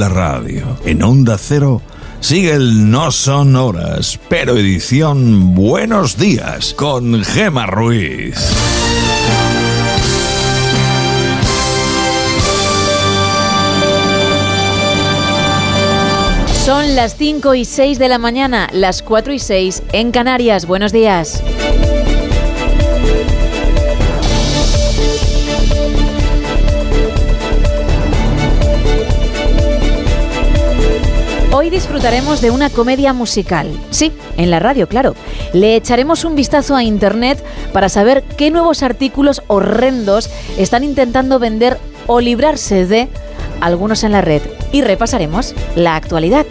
la radio. En Onda Cero sigue el No Son Horas, pero edición Buenos Días con Gema Ruiz. Son las 5 y 6 de la mañana, las 4 y 6 en Canarias. Buenos días. Hoy disfrutaremos de una comedia musical. Sí, en la radio, claro. Le echaremos un vistazo a Internet para saber qué nuevos artículos horrendos están intentando vender o librarse de algunos en la red. Y repasaremos la actualidad.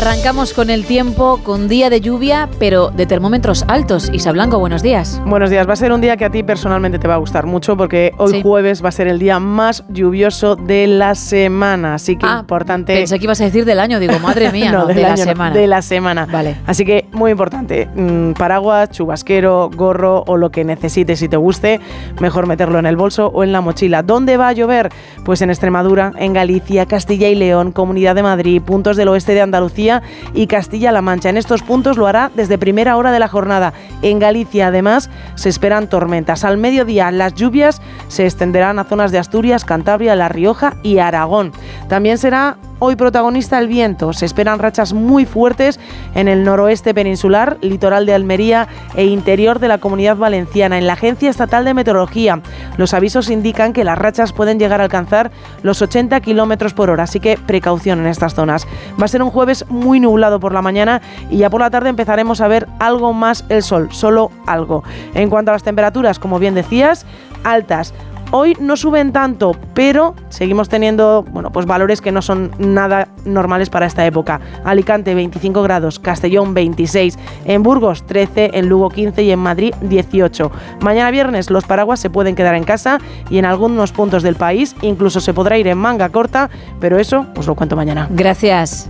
Arrancamos con el tiempo, con día de lluvia, pero de termómetros altos. Isa Blanco, buenos días. Buenos días. Va a ser un día que a ti personalmente te va a gustar mucho porque hoy jueves va a ser el día más lluvioso de la semana. Así que Ah, importante. Pensé que ibas a decir del año, digo, madre mía, no, de del la año, semana. De la semana. Vale. Así que muy importante. mm, paraguas, chubasquero, gorro o lo que necesites y te guste, mejor meterlo en el bolso o en la mochila. ¿Dónde va a llover? Pues en Extremadura, en Galicia, Castilla y León, Comunidad de Madrid, puntos del oeste de Andalucía y Castilla-La Mancha. En estos puntos lo hará desde primera hora de la jornada. En Galicia, además, se esperan tormentas. Al mediodía, las lluvias se extenderán a zonas de Asturias, Cantabria, La Rioja y Aragón. También será Hoy protagonista el viento. Se esperan rachas muy fuertes en el noroeste peninsular, litoral de Almería e interior de la comunidad valenciana. En la Agencia Estatal de Meteorología, los avisos indican que las rachas pueden llegar a alcanzar los 80 kilómetros por hora, así que precaución en estas zonas. Va a ser un jueves muy nublado por la mañana y ya por la tarde empezaremos a ver algo más el sol, solo algo. En cuanto a las temperaturas, como bien decías, altas. Hoy no suben tanto, pero seguimos teniendo bueno, pues valores que no son nada normales para esta época. Alicante 25 grados, Castellón 26, en Burgos 13, en Lugo 15 y en Madrid 18. Mañana viernes los paraguas se pueden quedar en casa y en algunos puntos del país incluso se podrá ir en manga corta, pero eso os lo cuento mañana. Gracias.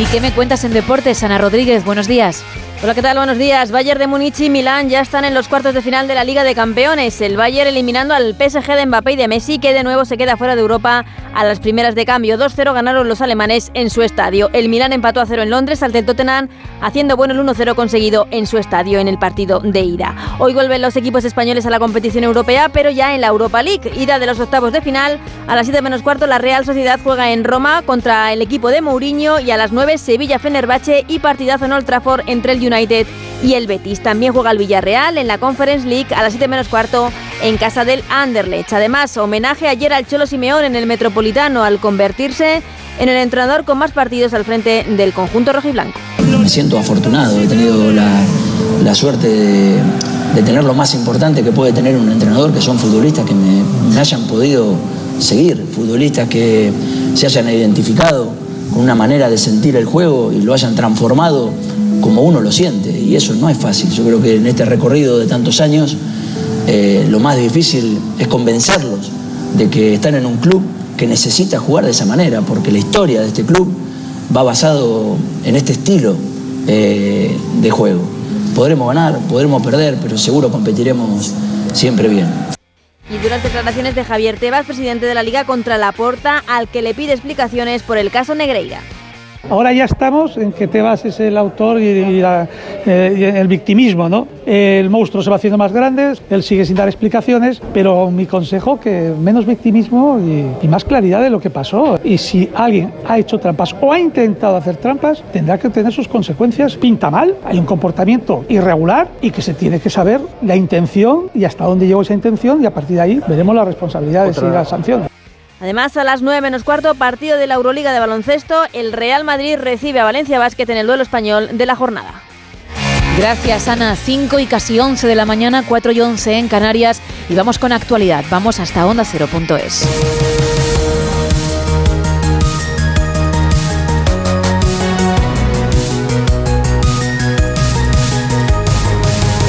¿Y qué me cuentas en deportes, Ana Rodríguez? Buenos días. Hola, ¿qué tal? Buenos días. Bayern de Múnich y Milán ya están en los cuartos de final de la Liga de Campeones. El Bayern eliminando al PSG de Mbappé y de Messi, que de nuevo se queda fuera de Europa a las primeras de cambio. 2-0 ganaron los alemanes en su estadio. El Milán empató a 0 en Londres ante el Tottenham, haciendo bueno el 1-0 conseguido en su estadio en el partido de ida. Hoy vuelven los equipos españoles a la competición europea, pero ya en la Europa League. Ida de los octavos de final. A las 7 menos cuarto, la Real Sociedad juega en Roma contra el equipo de Mourinho y a las 9 Sevilla-Fenerbahce y partidazo en Old Trafford entre el United y el Betis. También juega el Villarreal en la Conference League a las 7 menos cuarto en casa del Anderlecht. Además, homenaje ayer al Cholo Simeón en el Metropolitano al convertirse en el entrenador con más partidos al frente del conjunto rojiblanco. Me siento afortunado, he tenido la, la suerte de, tener lo más importante que puede tener un entrenador, que son futbolistas que me, me hayan podido seguir, futbolistas que se hayan identificado con una manera de sentir el juego y lo hayan transformado como uno lo siente. Y eso no es fácil. Yo creo que en este recorrido de tantos años eh, lo más difícil es convencerlos de que están en un club que necesita jugar de esa manera, porque la historia de este club va basado en este estilo eh, de juego. Podremos ganar, podremos perder, pero seguro competiremos siempre bien. Y durante declaraciones de Javier Tebas, presidente de la Liga contra la Porta, al que le pide explicaciones por el caso Negreira. Ahora ya estamos en que Tebas es el autor y, y, la, eh, y, el victimismo, ¿no? El monstruo se va haciendo más grande, él sigue sin dar explicaciones, pero mi consejo que menos victimismo y, y, más claridad de lo que pasó. Y si alguien ha hecho trampas o ha intentado hacer trampas, tendrá que tener sus consecuencias. Pinta mal, hay un comportamiento irregular y que se tiene que saber la intención y hasta dónde llegó esa intención y a partir de ahí veremos las responsabilidades Otra. y las sanciones. Además, a las 9 menos cuarto, partido de la Euroliga de baloncesto, el Real Madrid recibe a Valencia Basket en el duelo español de la jornada. Gracias Ana, 5 y casi 11 de la mañana, 4 y 11 en Canarias y vamos con actualidad, vamos hasta onda0.es.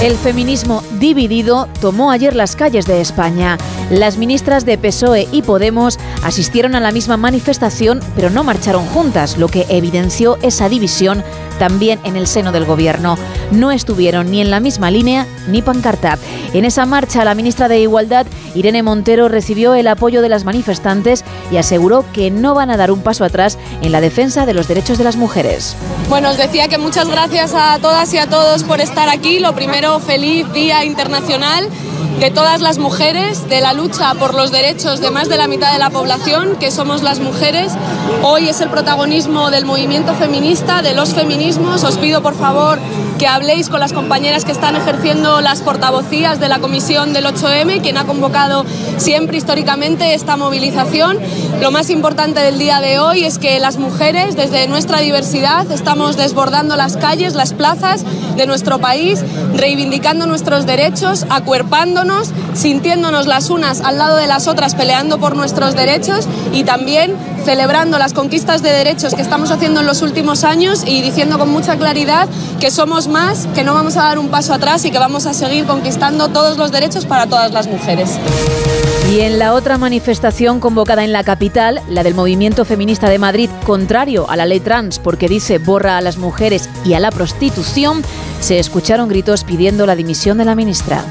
El feminismo dividido tomó ayer las calles de España. Las ministras de PSOE y Podemos asistieron a la misma manifestación, pero no marcharon juntas, lo que evidenció esa división también en el seno del gobierno. No estuvieron ni en la misma línea ni pancarta. En esa marcha, la ministra de Igualdad, Irene Montero, recibió el apoyo de las manifestantes y aseguró que no van a dar un paso atrás en la defensa de los derechos de las mujeres. Bueno, os decía que muchas gracias a todas y a todos por estar aquí. Lo primero, feliz Día Internacional de todas las mujeres, de la lucha por los derechos de más de la mitad de la población, que somos las mujeres. Hoy es el protagonismo del movimiento feminista, de los feminismos. Os pido por favor que habléis con las compañeras que están ejerciendo las portavocías de la Comisión del 8M, quien ha convocado siempre históricamente esta movilización. Lo más importante del día de hoy es que las mujeres, desde nuestra diversidad, estamos desbordando las calles, las plazas de nuestro país, reivindicando nuestros derechos, acuerpándonos sintiéndonos las unas al lado de las otras, peleando por nuestros derechos y también celebrando las conquistas de derechos que estamos haciendo en los últimos años y diciendo con mucha claridad que somos más, que no vamos a dar un paso atrás y que vamos a seguir conquistando todos los derechos para todas las mujeres. Y en la otra manifestación convocada en la capital, la del movimiento feminista de Madrid, contrario a la ley trans porque dice borra a las mujeres y a la prostitución, se escucharon gritos pidiendo la dimisión de la ministra.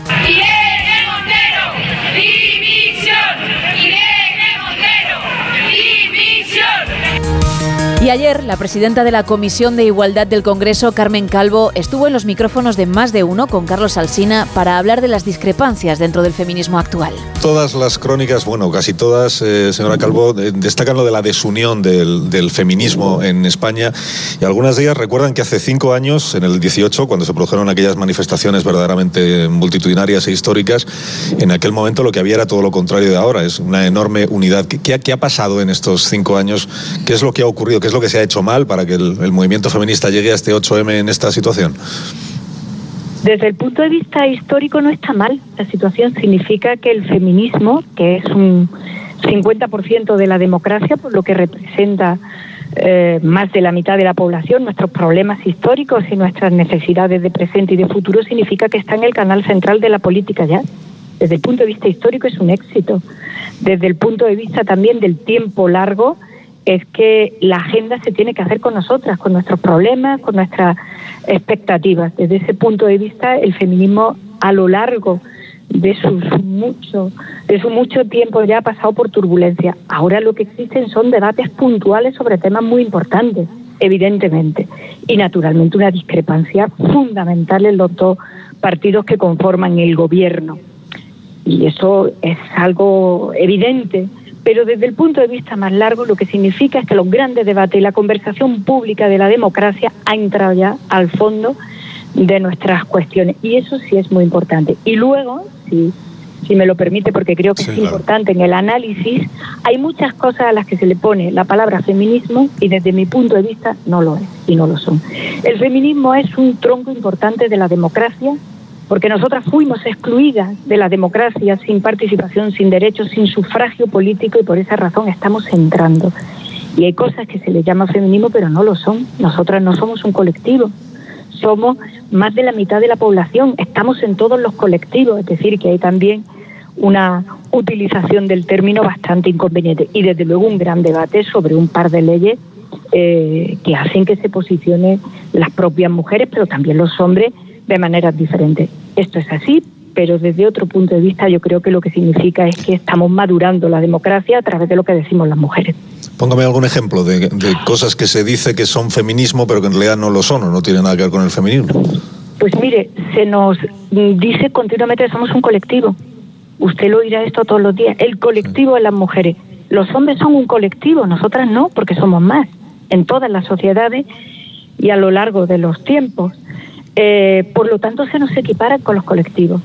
Y ayer, la presidenta de la Comisión de Igualdad del Congreso, Carmen Calvo, estuvo en los micrófonos de más de uno con Carlos Alsina para hablar de las discrepancias dentro del feminismo actual. Todas las crónicas, bueno, casi todas, eh, señora Calvo, destacan lo de la desunión del, feminismo en España y algunas de ellas recuerdan que hace cinco años, en el 18, cuando se produjeron aquellas manifestaciones verdaderamente multitudinarias e históricas, en aquel momento lo que había era todo lo contrario de ahora, es una enorme unidad. ¿Qué, ha pasado en estos cinco años? ¿Qué es lo que ha ocurrido? ¿Qué es lo que se ha hecho mal para que el, movimiento feminista llegue a este 8M en esta situación? Desde el punto de vista histórico no está mal. La situación significa que el feminismo, que es un 50% de la democracia, por lo que representa eh, más de la mitad de la población, nuestros problemas históricos y nuestras necesidades de presente y de futuro, significa que está en el canal central de la política ya. Desde el punto de vista histórico es un éxito. Desde el punto de vista también del tiempo largo, es que la agenda se tiene que hacer con nosotras, con nuestros problemas, con nuestras expectativas. Desde ese punto de vista, el feminismo a lo largo de sus mucho, de su mucho tiempo ya ha pasado por turbulencia. Ahora lo que existen son debates puntuales sobre temas muy importantes, evidentemente, y naturalmente una discrepancia fundamental en los dos partidos que conforman el gobierno. Y eso es algo evidente pero desde el punto de vista más largo lo que significa es que los grandes debates y la conversación pública de la democracia ha entrado ya al fondo de nuestras cuestiones y eso sí es muy importante. Y luego, si, si me lo permite, porque creo que es importante en el análisis, hay muchas cosas a las que se le pone la palabra feminismo y desde mi punto de vista no lo es y no lo son. El feminismo es un tronco importante de la democracia porque nosotras fuimos excluidas de la democracia sin participación, sin derechos, sin sufragio político y por esa razón estamos entrando. Y hay cosas que se le llama feminismo, pero no lo son. Nosotras no somos un colectivo, somos más de la mitad de la población, estamos en todos los colectivos, es decir, que hay también una utilización del término bastante inconveniente y desde luego un gran debate sobre un par de leyes eh, que hacen que se posicionen las propias mujeres, pero también los hombres de maneras diferentes. Esto es así, pero desde otro punto de vista yo creo que lo que significa es que estamos madurando la democracia a través de lo que decimos las mujeres. Póngame algún ejemplo de, cosas que se dice que son feminismo, pero que en realidad no lo son o no tienen nada que ver con el feminismo. Pues mire, se nos dice continuamente que somos un colectivo. Usted lo oirá esto todos los días. El colectivo de las mujeres. Los hombres son un colectivo, nosotras no, porque somos más en todas las sociedades y a lo largo de los tiempos. Eh, por lo tanto, se nos equipara con los colectivos.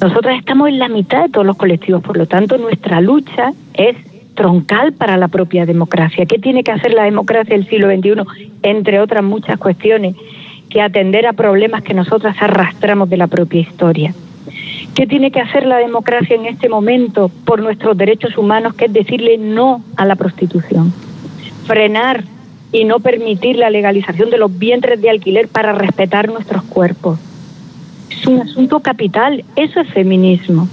Nosotros estamos en la mitad de todos los colectivos, por lo tanto, nuestra lucha es troncal para la propia democracia. ¿Qué tiene que hacer la democracia del siglo XXI? Entre otras muchas cuestiones, que atender a problemas que nosotras arrastramos de la propia historia. ¿Qué tiene que hacer la democracia en este momento por nuestros derechos humanos, que es decirle no a la prostitución? Frenar y no permitir la legalización de los vientres de alquiler para respetar nuestros cuerpos. Es un asunto capital, eso es feminismo.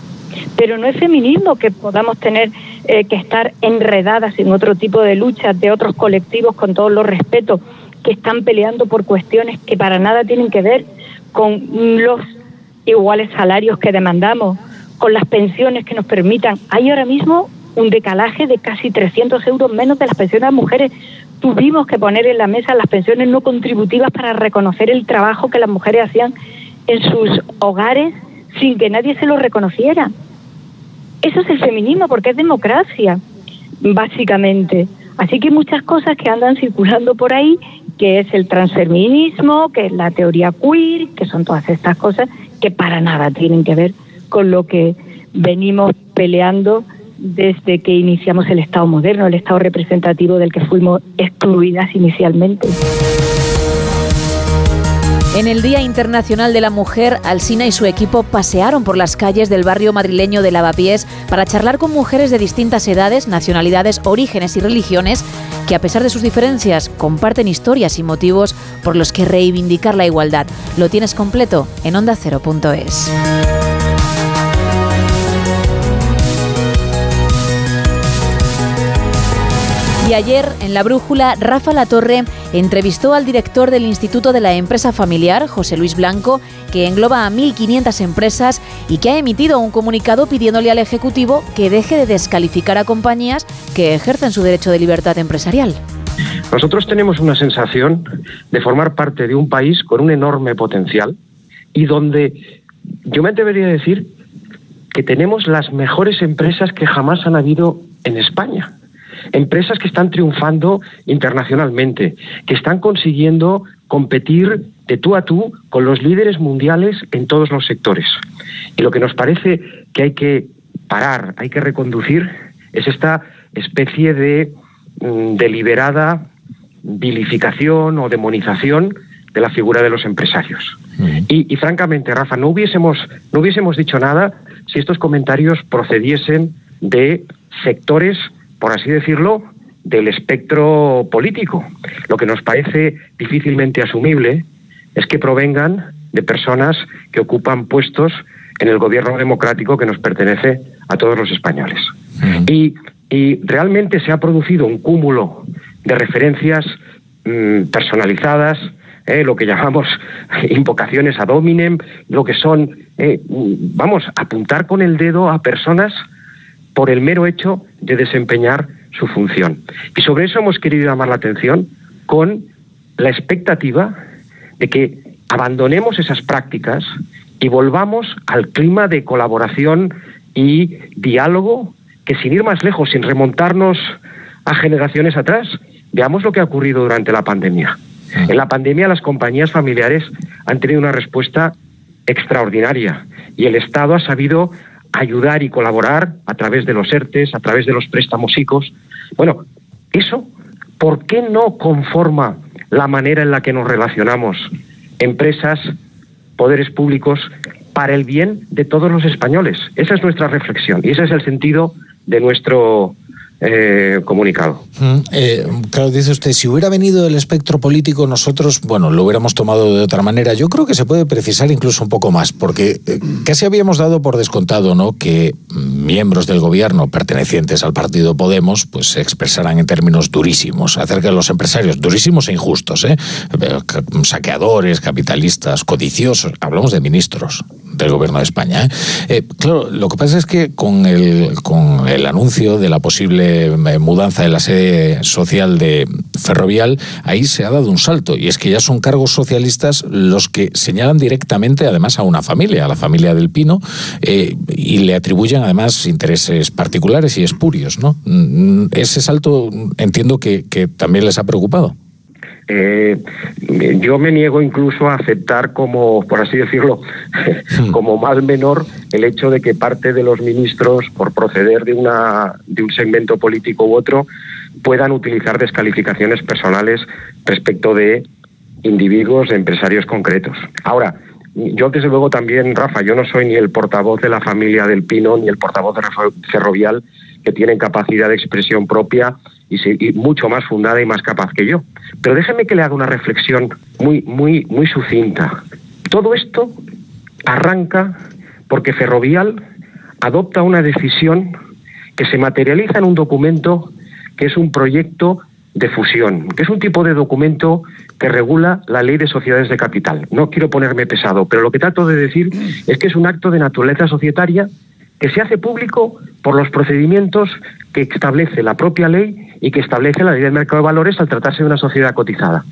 Pero no es feminismo que podamos tener eh, que estar enredadas en otro tipo de luchas de otros colectivos con todos los respetos que están peleando por cuestiones que para nada tienen que ver con los iguales salarios que demandamos, con las pensiones que nos permitan. Hay ahora mismo un decalaje de casi 300 euros menos de las pensiones de mujeres. Tuvimos que poner en la mesa las pensiones no contributivas para reconocer el trabajo que las mujeres hacían en sus hogares sin que nadie se lo reconociera. Eso es el feminismo, porque es democracia, básicamente. Así que muchas cosas que andan circulando por ahí, que es el transfeminismo, que es la teoría queer, que son todas estas cosas que para nada tienen que ver con lo que venimos peleando desde que iniciamos el Estado moderno, el Estado representativo del que fuimos excluidas inicialmente. En el Día Internacional de la Mujer, Alsina y su equipo pasearon por las calles del barrio madrileño de Lavapiés para charlar con mujeres de distintas edades, nacionalidades, orígenes y religiones que a pesar de sus diferencias comparten historias y motivos por los que reivindicar la igualdad. Lo tienes completo en ondacero.es. Y ayer, en La Brújula, Rafa Latorre entrevistó al director del Instituto de la Empresa Familiar, José Luis Blanco, que engloba a 1.500 empresas y que ha emitido un comunicado pidiéndole al Ejecutivo que deje de descalificar a compañías que ejercen su derecho de libertad empresarial. Nosotros tenemos una sensación de formar parte de un país con un enorme potencial y donde yo me atrevería a decir que tenemos las mejores empresas que jamás han habido en España empresas que están triunfando internacionalmente, que están consiguiendo competir de tú a tú con los líderes mundiales en todos los sectores. Y lo que nos parece que hay que parar, hay que reconducir, es esta especie de mm, deliberada vilificación o demonización de la figura de los empresarios. y, y, francamente, Rafa, no hubiésemos, no hubiésemos dicho nada si estos comentarios procediesen de sectores por así decirlo, del espectro político. Lo que nos parece difícilmente asumible es que provengan de personas que ocupan puestos en el gobierno democrático que nos pertenece a todos los españoles. y, realmente se ha producido un cúmulo de referencias mm, personalizadas, eh, lo que llamamos invocaciones ad hominem, lo que son, eh, vamos, apuntar con el dedo a personas por el mero hecho de desempeñar su función. Y sobre eso hemos querido llamar la atención con la expectativa de que abandonemos esas prácticas y volvamos al clima de colaboración y diálogo que sin ir más lejos, sin remontarnos a generaciones atrás, veamos lo que ha ocurrido durante la pandemia. En la pandemia las compañías familiares han tenido una respuesta extraordinaria y el Estado ha sabido ayudar y colaborar a través de los ERTES, a través de los préstamos ICOs. Bueno, eso, ¿por qué no conforma la manera en la que nos relacionamos empresas, poderes públicos, para el bien de todos los españoles? Esa es nuestra reflexión y ese es el sentido de nuestro eh, comunicado. Mm, eh, claro, dice usted, si hubiera venido el espectro político, nosotros, bueno, lo hubiéramos tomado de otra manera. Yo creo que se puede precisar incluso un poco más, porque eh, casi habíamos dado por descontado, ¿no? Que miembros del gobierno pertenecientes al partido Podemos, pues se expresaran en términos durísimos acerca de los empresarios, durísimos e injustos, ¿eh? Saqueadores, capitalistas, codiciosos. Hablamos de ministros del gobierno de España. claro, lo que pasa es que con el, con el anuncio de la posible eh, mudanza de la sede social de Ferrovial, ahí se ha dado un salto. Y es que ya son cargos socialistas los que señalan directamente, además, a una familia, a la familia del Pino, eh, y le atribuyen además intereses particulares y espurios. ¿no? Mm, ese salto entiendo que también les ha preocupado. Eh, yo me niego incluso a aceptar como, por así decirlo, como más menor el hecho de que parte de los ministros, por proceder de, una, de un segmento político u otro, puedan utilizar descalificaciones personales respecto de individuos, empresarios concretos. Ahora, yo desde luego también, Rafa, yo no soy ni el portavoz de la familia del Pino ni el portavoz de Ferrovial, que tienen capacidad de expresión propia y, mucho más fundada y más capaz que yo. Pero déjeme que le haga una reflexión muy, muy, muy sucinta. Todo esto arranca porque Ferrovial adopta una decisión que se materializa en un documento que es un proyecto de fusión, que es un tipo de documento que regula la ley de sociedades de capital. No quiero ponerme pesado, pero lo que trato de decir es que es un acto de naturaleza societaria que se hace público por los procedimientos que establece la propia ley y que establece la ley del mercado de valores al tratarse de una sociedad cotizada.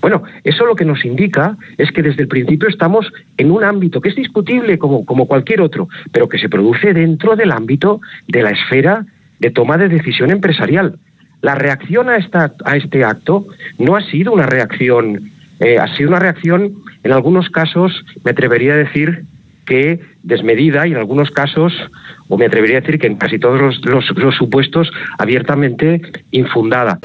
Bueno, eso lo que nos indica es que desde el principio estamos en un ámbito que es discutible como, como cualquier otro, pero que se produce dentro del ámbito de la esfera de toma de decisión empresarial. La reacción a, esta, a este acto no ha sido una reacción, eh, ha sido una reacción, en algunos casos, me atrevería a decir, que desmedida y en algunos casos, o me atrevería a decir que en casi todos los, los supuestos, abiertamente infundada.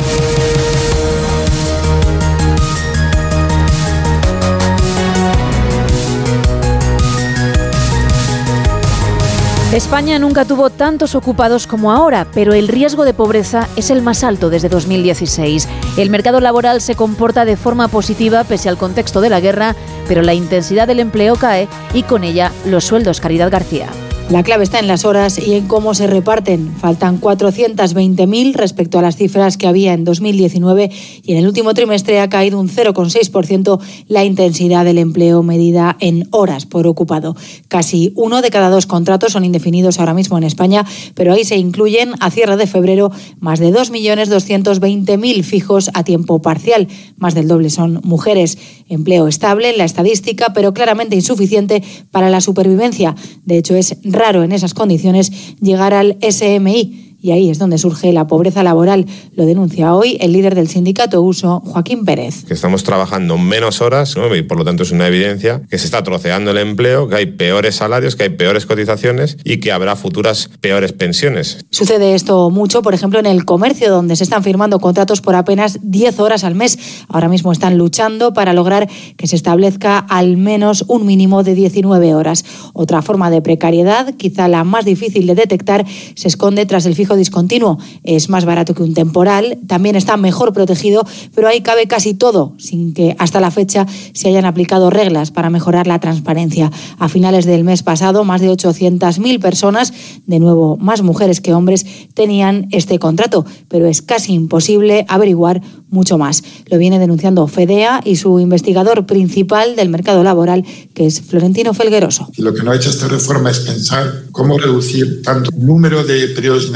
España nunca tuvo tantos ocupados como ahora, pero el riesgo de pobreza es el más alto desde 2016. El mercado laboral se comporta de forma positiva pese al contexto de la guerra, pero la intensidad del empleo cae y con ella los sueldos. Caridad García. La clave está en las horas y en cómo se reparten. Faltan 420.000 respecto a las cifras que había en 2019 y en el último trimestre ha caído un 0,6% la intensidad del empleo medida en horas por ocupado. Casi uno de cada dos contratos son indefinidos ahora mismo en España, pero ahí se incluyen a cierre de febrero más de 2.220.000 fijos a tiempo parcial. Más del doble son mujeres. Empleo estable en la estadística, pero claramente insuficiente para la supervivencia. De hecho, es raro en esas condiciones llegar al SMI, y ahí es donde surge la pobreza laboral. Lo denuncia hoy el líder del sindicato Uso, Joaquín Pérez. Que estamos trabajando menos horas y por lo tanto es una evidencia que se está troceando el empleo, que hay peores salarios, que hay peores cotizaciones y que habrá futuras peores pensiones. Sucede esto mucho, por ejemplo, en el comercio, donde se están firmando contratos por apenas 10 horas al mes. Ahora mismo están luchando para lograr que se establezca al menos un mínimo de 19 horas. Otra forma de precariedad, quizá la más difícil de detectar, se esconde tras el fijo discontinuo es más barato que un temporal, también está mejor protegido, pero ahí cabe casi todo, sin que hasta la fecha se hayan aplicado reglas para mejorar la transparencia. A finales del mes pasado, más de 800.000 personas, de nuevo más mujeres que hombres, tenían este contrato, pero es casi imposible averiguar mucho más. Lo viene denunciando FEDEA y su investigador principal del mercado laboral, que es Florentino Felgueroso. lo que no ha hecho esta reforma es pensar cómo reducir tanto el número de periodos de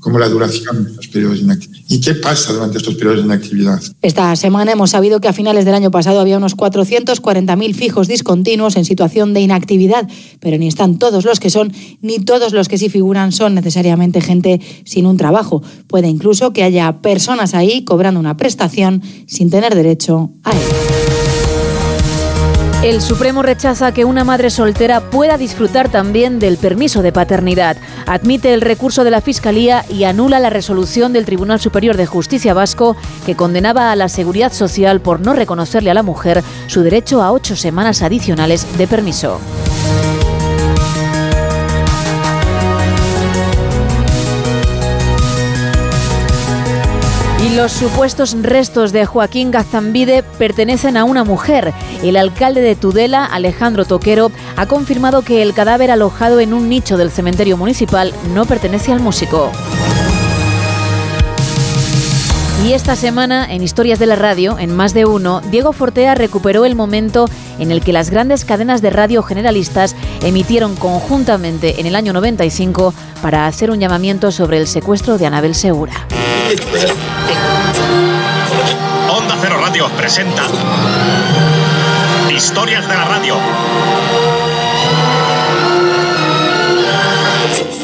como la duración de los periodos de inactividad. ¿Y qué pasa durante estos periodos de inactividad? Esta semana hemos sabido que a finales del año pasado había unos 440.000 fijos discontinuos en situación de inactividad, pero ni están todos los que son, ni todos los que sí figuran son necesariamente gente sin un trabajo. Puede incluso que haya personas ahí cobrando una prestación sin tener derecho a él. El Supremo rechaza que una madre soltera pueda disfrutar también del permiso de paternidad. Admite el recurso de la Fiscalía y anula la resolución del Tribunal Superior de Justicia Vasco que condenaba a la Seguridad Social por no reconocerle a la mujer su derecho a ocho semanas adicionales de permiso. Los supuestos restos de Joaquín Gazambide pertenecen a una mujer. El alcalde de Tudela, Alejandro Toquero, ha confirmado que el cadáver alojado en un nicho del cementerio municipal no pertenece al músico. Y esta semana, en Historias de la Radio, en más de uno, Diego Fortea recuperó el momento en el que las grandes cadenas de radio generalistas emitieron conjuntamente en el año 95 para hacer un llamamiento sobre el secuestro de Anabel Segura. Onda Cero Radio presenta Historias de la Radio.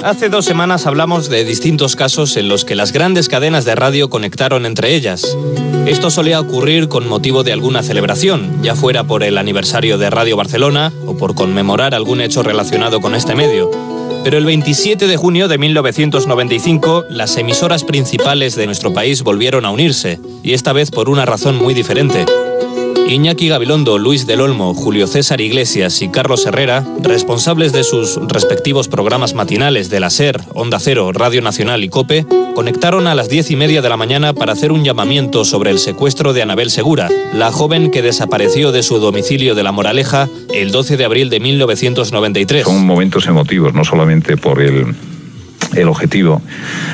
Hace dos semanas hablamos de distintos casos en los que las grandes cadenas de radio conectaron entre ellas. Esto solía ocurrir con motivo de alguna celebración, ya fuera por el aniversario de Radio Barcelona o por conmemorar algún hecho relacionado con este medio. Pero el 27 de junio de 1995, las emisoras principales de nuestro país volvieron a unirse, y esta vez por una razón muy diferente. Iñaki Gabilondo, Luis del Olmo, Julio César Iglesias y Carlos Herrera, responsables de sus respectivos programas matinales de la SER, Onda Cero, Radio Nacional y COPE, conectaron a las diez y media de la mañana para hacer un llamamiento sobre el secuestro de Anabel Segura, la joven que desapareció de su domicilio de La Moraleja el 12 de abril de 1993. Son momentos emotivos, no solamente por el el objetivo,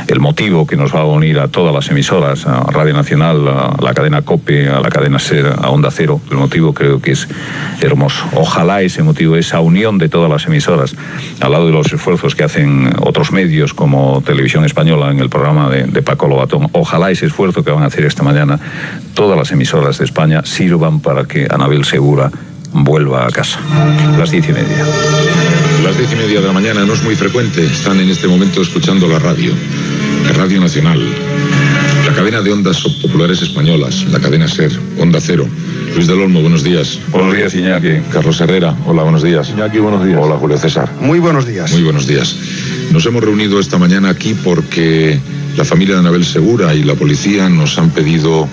el motivo que nos va a unir a todas las emisoras, a Radio Nacional, a la cadena COPE, a la cadena SER, a Onda Cero. El motivo creo que es hermoso. Ojalá ese motivo, esa unión de todas las emisoras, al lado de los esfuerzos que hacen otros medios como Televisión Española en el programa de, de Paco Lobatón, ojalá ese esfuerzo que van a hacer esta mañana todas las emisoras de España sirvan para que Anabel Segura vuelva a casa. Las diez y media. Las diez y media de la mañana no es muy frecuente. Están en este momento escuchando la radio. La Radio Nacional. La cadena de ondas populares españolas. La cadena SER. Onda Cero. Luis del Olmo, buenos días. Buenos días, Iñaki. Carlos Herrera, hola, buenos días. Iñaki, buenos días. Hola, Julio César. Muy buenos días. Muy buenos días. Nos hemos reunido esta mañana aquí porque la familia de Anabel Segura y la policía nos han pedido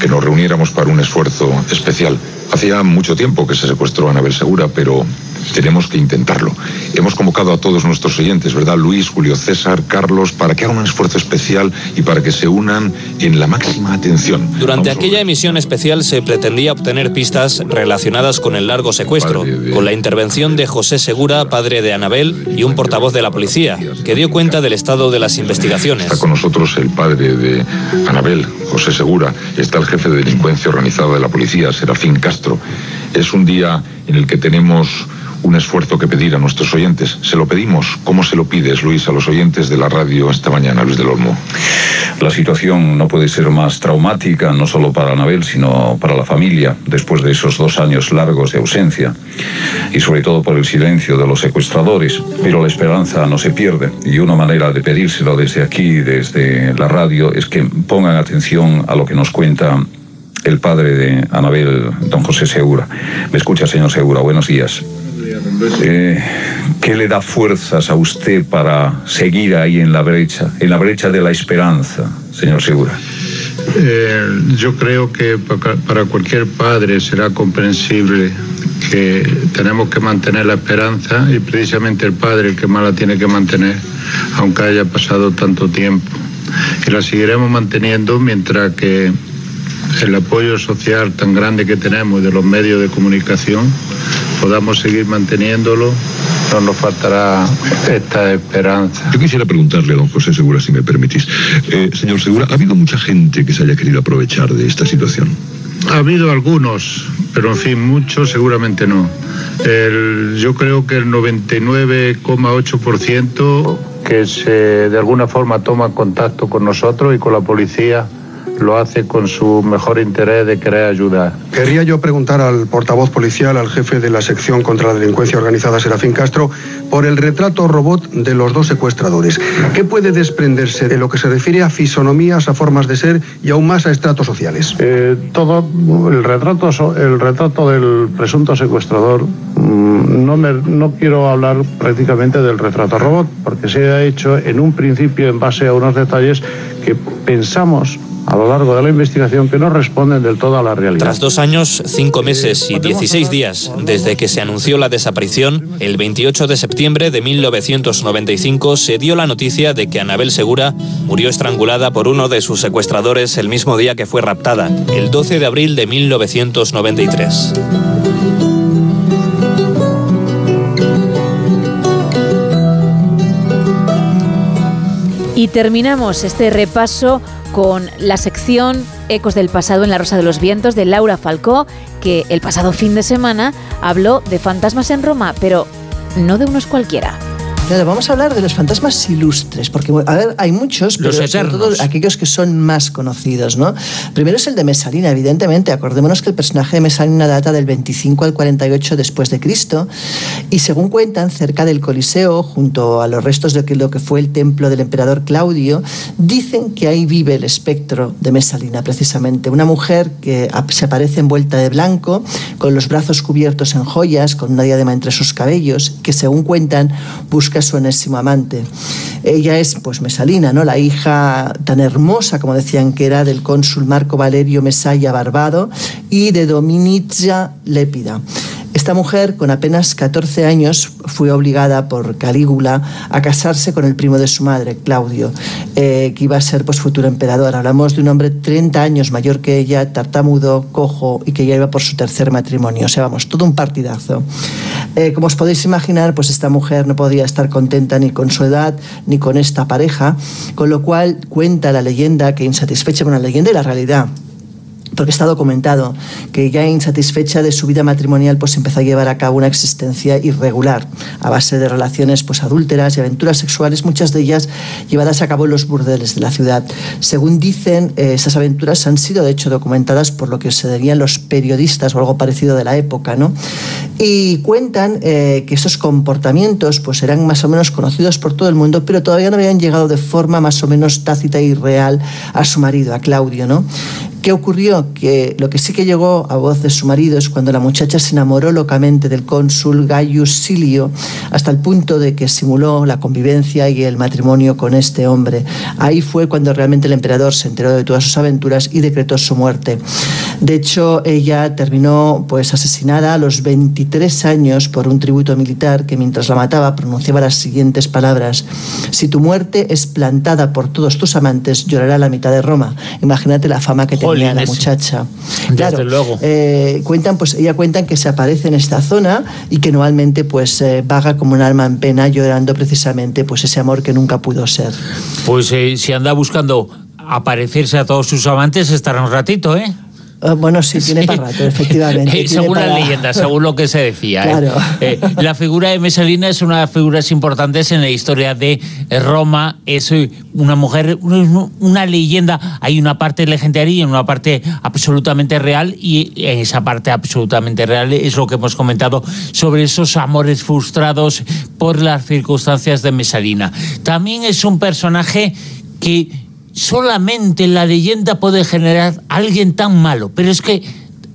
que nos reuniéramos para un esfuerzo especial. Hacía mucho tiempo que se secuestró a Anabel Segura, pero tenemos que intentarlo. Hemos convocado a todos nuestros oyentes, ¿verdad? Luis, Julio César, Carlos, para que hagan un esfuerzo especial y para que se unan en la máxima atención. Durante aquella emisión especial se pretendía obtener pistas relacionadas con el largo secuestro, con la intervención de José Segura, padre de Anabel, y un portavoz de la policía, que dio cuenta del estado de las investigaciones. Está con nosotros el padre de Anabel, José Segura. Está el jefe de delincuencia organizada de la policía, Serafín Castro. Es un día en el que tenemos un esfuerzo que pedir a nuestros oyentes. Se lo pedimos. ¿Cómo se lo pides, Luis, a los oyentes de la radio esta mañana, Luis del Olmo? La situación no puede ser más traumática, no solo para Anabel, sino para la familia, después de esos dos años largos de ausencia, y sobre todo por el silencio de los secuestradores. Pero la esperanza no se pierde, y una manera de pedírselo desde aquí, desde la radio, es que pongan atención a lo que nos cuenta el padre de Anabel, don José Segura. ¿Me escucha, señor Segura? Buenos días. Eh, ¿Qué le da fuerzas a usted para seguir ahí en la brecha, en la brecha de la esperanza, señor Segura? Eh, yo creo que para cualquier padre será comprensible que tenemos que mantener la esperanza y precisamente el padre el que más la tiene que mantener, aunque haya pasado tanto tiempo. Y la seguiremos manteniendo mientras que el apoyo social tan grande que tenemos de los medios de comunicación podamos seguir manteniéndolo, no nos faltará esta esperanza. Yo quisiera preguntarle a don José Segura, si me permitís. Eh, señor Segura, ¿ha habido mucha gente que se haya querido aprovechar de esta situación? Ha habido algunos, pero en fin, muchos seguramente no. El, yo creo que el 99,8% que se, de alguna forma toma contacto con nosotros y con la policía lo hace con su mejor interés de querer ayudar. Querría yo preguntar al portavoz policial, al jefe de la sección contra la delincuencia organizada, Serafín Castro, por el retrato robot de los dos secuestradores. ¿Qué puede desprenderse de lo que se refiere a fisonomías, a formas de ser y aún más a estratos sociales? Eh, todo el retrato, el retrato del presunto secuestrador, mmm, no, me, no quiero hablar prácticamente del retrato robot, porque se ha hecho en un principio en base a unos detalles que pensamos a lo largo de la investigación que no responden del todo a la realidad. Tras dos años, cinco meses y 16 días desde que se anunció la desaparición, el 28 de septiembre de 1995 se dio la noticia de que Anabel Segura murió estrangulada por uno de sus secuestradores el mismo día que fue raptada, el 12 de abril de 1993. Y terminamos este repaso con la sección Ecos del pasado en la Rosa de los Vientos de Laura Falcó, que el pasado fin de semana habló de fantasmas en Roma, pero no de unos cualquiera. Claro, vamos a hablar de los fantasmas ilustres, porque a ver, hay muchos, pero Los sobre todo aquellos que son más conocidos, ¿no? Primero es el de Mesalina, evidentemente. Acordémonos que el personaje de Mesalina data del 25 al 48 después de Cristo, y según cuentan, cerca del Coliseo, junto a los restos de lo que fue el templo del emperador Claudio, dicen que ahí vive el espectro de Mesalina, precisamente. Una mujer que se aparece envuelta de blanco, con los brazos cubiertos en joyas, con una diadema entre sus cabellos, que según cuentan busca su enésimo amante. Ella es, pues, Mesalina, ¿no? La hija tan hermosa, como decían que era, del cónsul Marco Valerio Mesalla Barbado y de Dominicia Lépida. Esta mujer, con apenas 14 años, fue obligada por Calígula a casarse con el primo de su madre, Claudio, eh, que iba a ser pues, futuro emperador. Hablamos de un hombre 30 años mayor que ella, tartamudo, cojo y que ya iba por su tercer matrimonio. O sea, vamos, todo un partidazo. Eh, como os podéis imaginar, pues esta mujer no podía estar contenta ni con su edad ni con esta pareja, con lo cual cuenta la leyenda que insatisfecha con la leyenda y la realidad porque está documentado que ya insatisfecha de su vida matrimonial pues empezó a llevar a cabo una existencia irregular a base de relaciones pues adúlteras y aventuras sexuales muchas de ellas llevadas a cabo en los burdeles de la ciudad según dicen eh, esas aventuras han sido de hecho documentadas por lo que se dirían los periodistas o algo parecido de la época ¿no? y cuentan eh, que esos comportamientos pues eran más o menos conocidos por todo el mundo pero todavía no habían llegado de forma más o menos tácita y real a su marido a Claudio ¿no? ¿Qué ocurrió? Que lo que sí que llegó a voz de su marido es cuando la muchacha se enamoró locamente del cónsul Gaius Silio, hasta el punto de que simuló la convivencia y el matrimonio con este hombre. Ahí fue cuando realmente el emperador se enteró de todas sus aventuras y decretó su muerte. De hecho, ella terminó pues asesinada a los 23 años por un tributo militar que mientras la mataba pronunciaba las siguientes palabras: Si tu muerte es plantada por todos tus amantes, llorará la mitad de Roma. Imagínate la fama que tenía la muchacha. Claro, luego. eh, cuentan, pues ella cuentan que se aparece en esta zona y que anualmente pues eh, vaga como un alma en pena llorando precisamente pues ese amor que nunca pudo ser. Pues eh, si anda buscando aparecerse a todos sus amantes, estará un ratito, ¿eh? Ah, bueno, sí, tiene para rato, efectivamente. Eh, según para- la leyenda, según lo que se decía. ¿eh? Claro. Eh, la figura de Mesalina es una de las figuras importantes en la historia de eh, Roma. Es eh, una mujer, una leyenda. Hay una parte legendaria y una parte absolutamente real. Y en esa parte absolutamente real es lo que hemos comentado sobre esos amores frustrados por las circunstancias de Mesalina. También es un personaje que solamente la leyenda puede generar a alguien tan malo, pero es que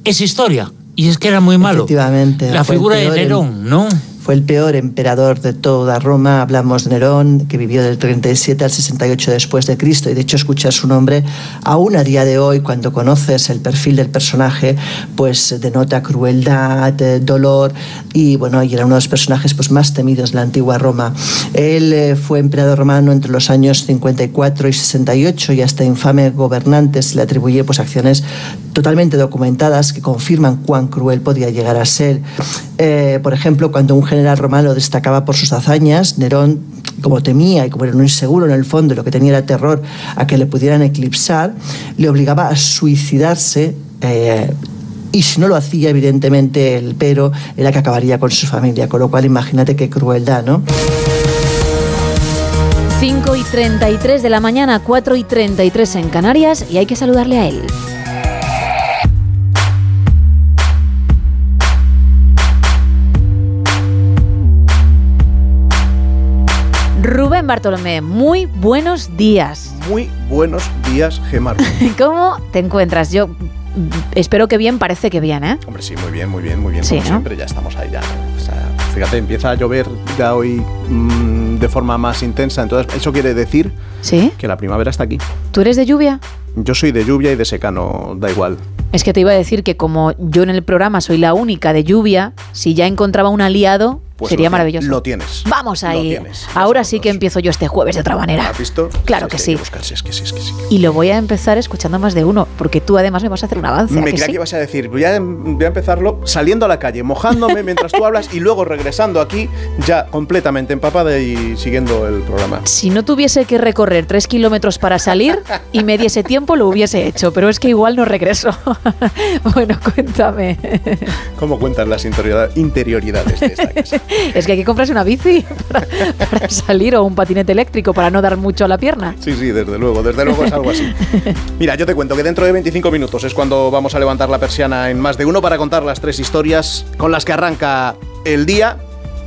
es historia y es que era muy malo. Efectivamente. La figura de Nerón, ¿no? Fue el peor emperador de toda Roma. Hablamos de Nerón, que vivió del 37 al 68 después de Cristo. Y de hecho, escuchar su nombre aún a día de hoy, cuando conoces el perfil del personaje, pues denota crueldad, eh, dolor. Y bueno, y era uno de los personajes pues, más temidos de la antigua Roma. Él eh, fue emperador romano entre los años 54 y 68 y hasta infame gobernante se le atribuye pues, acciones totalmente documentadas que confirman cuán cruel podía llegar a ser. Eh, por ejemplo, cuando un general romano destacaba por sus hazañas, Nerón, como temía y como era un inseguro en el fondo, lo que tenía era terror a que le pudieran eclipsar, le obligaba a suicidarse. eh, y si no lo hacía, evidentemente, el pero era que acabaría con su familia. Con lo cual, imagínate qué crueldad, ¿no? 5 y 33 de la mañana, 4 y 33 en Canarias y hay que saludarle a él. Rubén Bartolomé, muy buenos días. Muy buenos días, Gemar. ¿Cómo te encuentras? Yo mm, espero que bien, parece que bien, ¿eh? Hombre, sí, muy bien, muy bien, muy bien. Sí, como ¿no? siempre, ya estamos ahí ya. O sea, fíjate, empieza a llover ya hoy mm, de forma más intensa. Entonces, eso quiere decir ¿Sí? que la primavera está aquí. ¿Tú eres de lluvia? Yo soy de lluvia y de secano, da igual. Es que te iba a decir que como yo en el programa soy la única de lluvia, si ya encontraba un aliado, Pues sería maravilloso. Lo tienes. Vamos ahí. tienes. Ahora sí que empiezo yo este jueves de otra manera. ¿Has visto? Claro que sí. buscarse, es que sí, es que sí. Y lo voy a empezar escuchando más de uno, porque tú además me vas a hacer un avance. ¿a Me que creía sí? que ibas a decir, voy a, voy a empezarlo saliendo a la calle, mojándome mientras tú hablas y luego regresando aquí ya completamente empapada y siguiendo el programa. Si no tuviese que recorrer tres kilómetros para salir y me diese tiempo, lo hubiese hecho, pero es que igual no regreso. bueno, cuéntame. ¿Cómo cuentas las interioridad- interioridades de esta casa? Es que hay que comprarse una bici para, para salir o un patinete eléctrico para no dar mucho a la pierna. Sí, sí, desde luego, desde luego es algo así. Mira, yo te cuento que dentro de 25 minutos es cuando vamos a levantar la persiana en más de uno para contar las tres historias con las que arranca el día.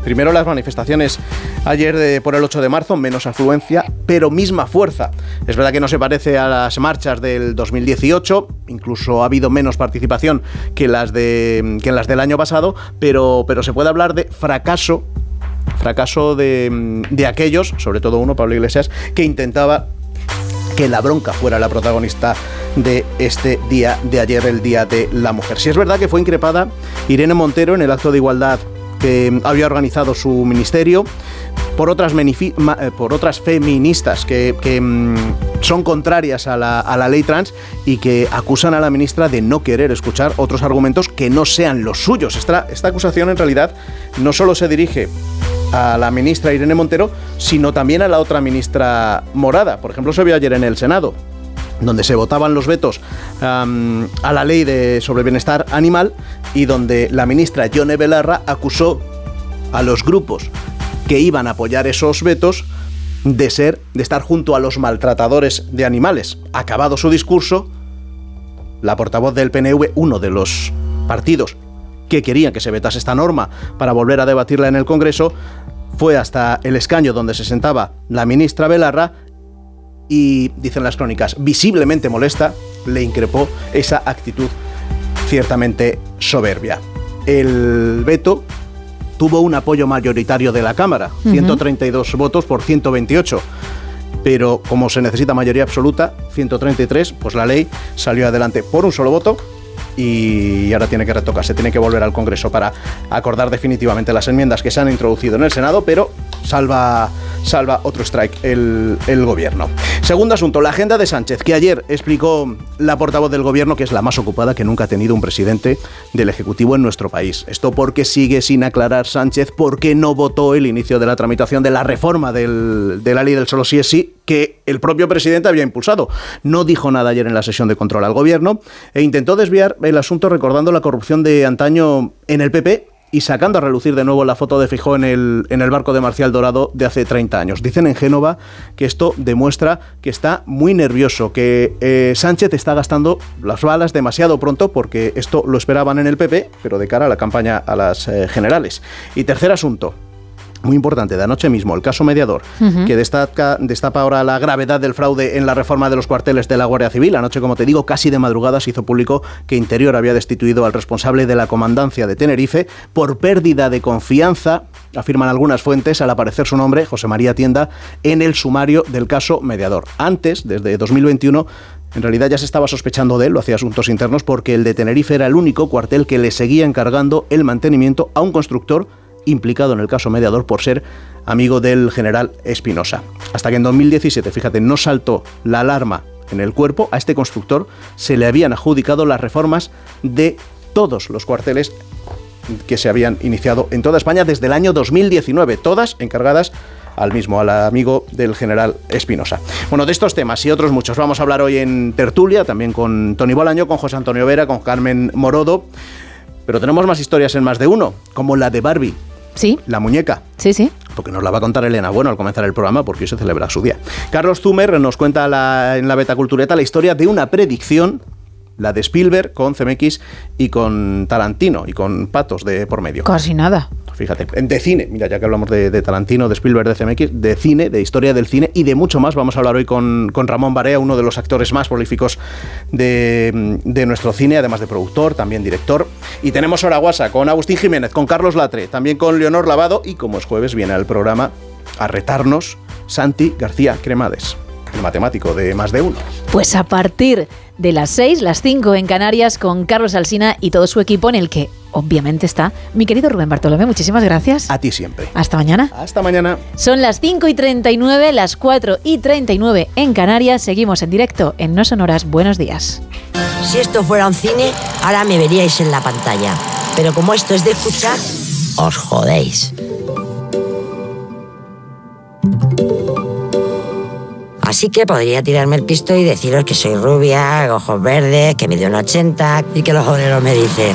Primero las manifestaciones ayer de- por el 8 de marzo, menos afluencia, pero misma fuerza. Es verdad que no se parece a las marchas del 2018, incluso ha habido menos participación que las, de, que las del año pasado, pero, pero se puede hablar de fracaso fracaso de, de aquellos, sobre todo uno, Pablo Iglesias, que intentaba que la bronca fuera la protagonista de este día de ayer, el Día de la Mujer. Si es verdad que fue increpada Irene Montero en el acto de igualdad que había organizado su ministerio por otras, eh, por otras feministas que, que, mm, son contrarias a la, a la ley trans y que acusan a la ministra de no querer escuchar otros argumentos que no sean los suyos. Esta, esta acusación en realidad no solo se dirige a la ministra Irene Montero, sino también a la otra ministra morada. Por ejemplo, se vio ayer en el Senado donde se votaban los vetos am, a la ley de, sobre bienestar animal y donde la ministra Yone Belarra acusó a los grupos que iban a apoyar esos vetos de ser de estar junto a los maltratadores de animales. Acabado su discurso, la portavoz del PNV, uno de los partidos que querían que se vetase esta norma para volver a debatirla en el Congreso, fue hasta el escaño donde se sentaba la ministra Belarra y, dicen las crónicas, visiblemente molesta, le increpó esa actitud ciertamente soberbia. El veto tuvo un apoyo mayoritario de la Cámara, Ujú. 132 votos por 128. Pero como se necesita mayoría absoluta, 133, pues la ley salió adelante por un solo voto y ahora tiene que retocarse, tiene que volver al Congreso para acordar definitivamente las enmiendas que se han introducido en el Senado, pero salva, salva otro strike el, gobierno. Segundo asunto, la agenda de Sánchez, que ayer explicó la portavoz del gobierno que es la más ocupada que nunca ha tenido un presidente del Ejecutivo en nuestro país. Esto porque sigue sin aclarar Sánchez por qué no votó el inicio de la tramitación de la reforma del- de la ley del solo sí es sí que el propio presidente había impulsado. No dijo nada ayer en la sesión de control al gobierno e intentó desviar el asunto recordando la corrupción de antaño en el PP y sacando a relucir de nuevo la foto de Fijó en el, en el barco de Marcial Dorado de hace 30 años. Dicen en Génova que esto demuestra que está muy nervioso, que eh, Sánchez está gastando las balas demasiado pronto porque esto lo esperaban en el PP, pero de cara a la campaña a las eh, generales. Y tercer asunto, muy importante, de anoche mismo, el caso mediador, que destaca, destapa ahora la gravedad del fraude en la reforma de los cuarteles de la Guardia Civil. Anoche, como te digo, casi de madrugada se hizo público que Interior había destituido al responsable de la comandancia de Tenerife por pérdida de confianza, afirman algunas fuentes, al aparecer su nombre, José María Tienda, en el sumario del caso mediador. Antes, desde 2021, en realidad ya se estaba sospechando de él, lo hacía asuntos internos, porque el de Tenerife era el único cuartel que le seguía encargando el mantenimiento a un constructor implicado en el caso mediador por ser amigo del general Espinosa. Hasta que en 2017, fíjate, no saltó la alarma en el cuerpo, a este constructor se le habían adjudicado las reformas de todos los cuarteles que se habían iniciado en toda España desde el año 2019, todas encargadas al mismo, al amigo del general Espinosa. Bueno, de estos temas y otros muchos vamos a hablar hoy en Tertulia, también con Tony Bolaño, con José Antonio Vera, con Carmen Morodo, pero tenemos más historias en más de uno, como la de Barbie. Sí. La muñeca. Sí, sí. Porque nos la va a contar Elena Bueno al comenzar el programa, porque hoy se celebra su día. Carlos Zumer nos cuenta la- en la Beta Cultureta la historia de una predicción, la de Spielberg con CMX y con Tarantino y con patos de por medio. Casi nada. Fíjate, en- de cine, mira, ya que hablamos de, de Tarantino, de Spielberg, de CMX, de cine, de historia del cine y de mucho más, vamos a hablar hoy con, con Ramón Barea, uno de los actores más prolíficos de, de nuestro cine, además de productor, también director. Y tenemos hora guasa con Agustín Jiménez, con Carlos Latre, también con Leonor Lavado y como es jueves viene al programa a retarnos Santi García Cremades, el matemático de más de uno. Pues a partir de las 6, las 5 en Canarias con Carlos Alsina y todo su equipo en el que obviamente está mi querido Rubén Bartolomé. Muchísimas gracias. A ti siempre. Hasta mañana. Hasta mañana. Son las 5 y 39, las 4 y 39 en Canarias. Seguimos en directo en No Sonoras. Buenos días. Si esto fuera un cine, ahora me veríais en la pantalla. Pero como esto es de escuchar, os jodéis. Así que podría tirarme el pisto y deciros que soy rubia, ojos verdes, que mido un 80 y que los obreros me dicen...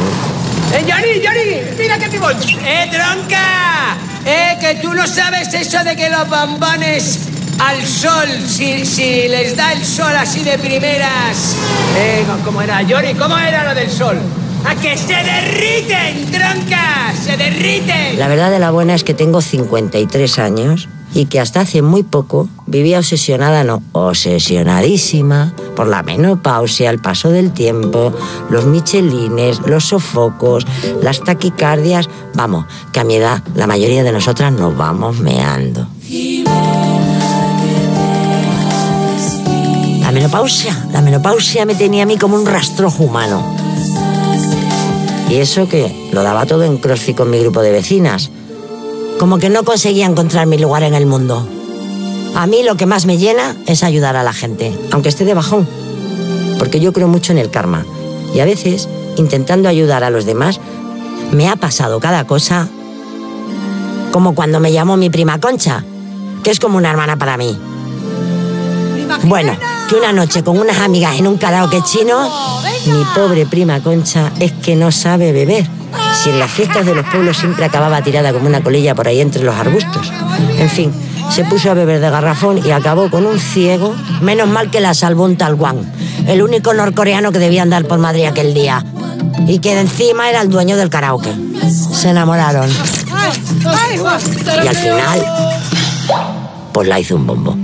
¡Eh, Johnny, Johnny! ¡Mira que te voy! ¡Eh, tronca! ¡Eh, que tú no sabes eso de que los bombones al sol, si, si les da el sol así de primeras... Eh, ¿cómo era, Johnny? ¿Cómo era lo del sol? ¡A que se derriten, tronca! ¡Se derriten! La verdad de la buena es que tengo 53 años y que hasta hace muy poco vivía obsesionada, no, obsesionadísima por la menopausia, el paso del tiempo, los michelines, los sofocos, las taquicardias. Vamos, que a mi edad la mayoría de nosotras nos vamos meando. La menopausia, la menopausia me tenía a mí como un rastrojo humano. Y eso que lo daba todo en CrossFit con mi grupo de vecinas. Como que no conseguía encontrar mi lugar en el mundo. A mí lo que más me llena es ayudar a la gente, aunque esté de bajón. Porque yo creo mucho en el karma. Y a veces, intentando ayudar a los demás, me ha pasado cada cosa como cuando me llamó mi prima Concha, que es como una hermana para mí. Bueno, que una noche con unas amigas en un karaoke chino, mi pobre prima Concha es que no sabe beber. Si en las fiestas de los pueblos siempre acababa tirada como una colilla por ahí entre los arbustos. En fin, se puso a beber de garrafón y acabó con un ciego. Menos mal que la salvó un tal Wang, el único norcoreano que debía andar por Madrid aquel día. Y que de encima era el dueño del karaoke. Se enamoraron. Y al final, pues la hizo un bombo.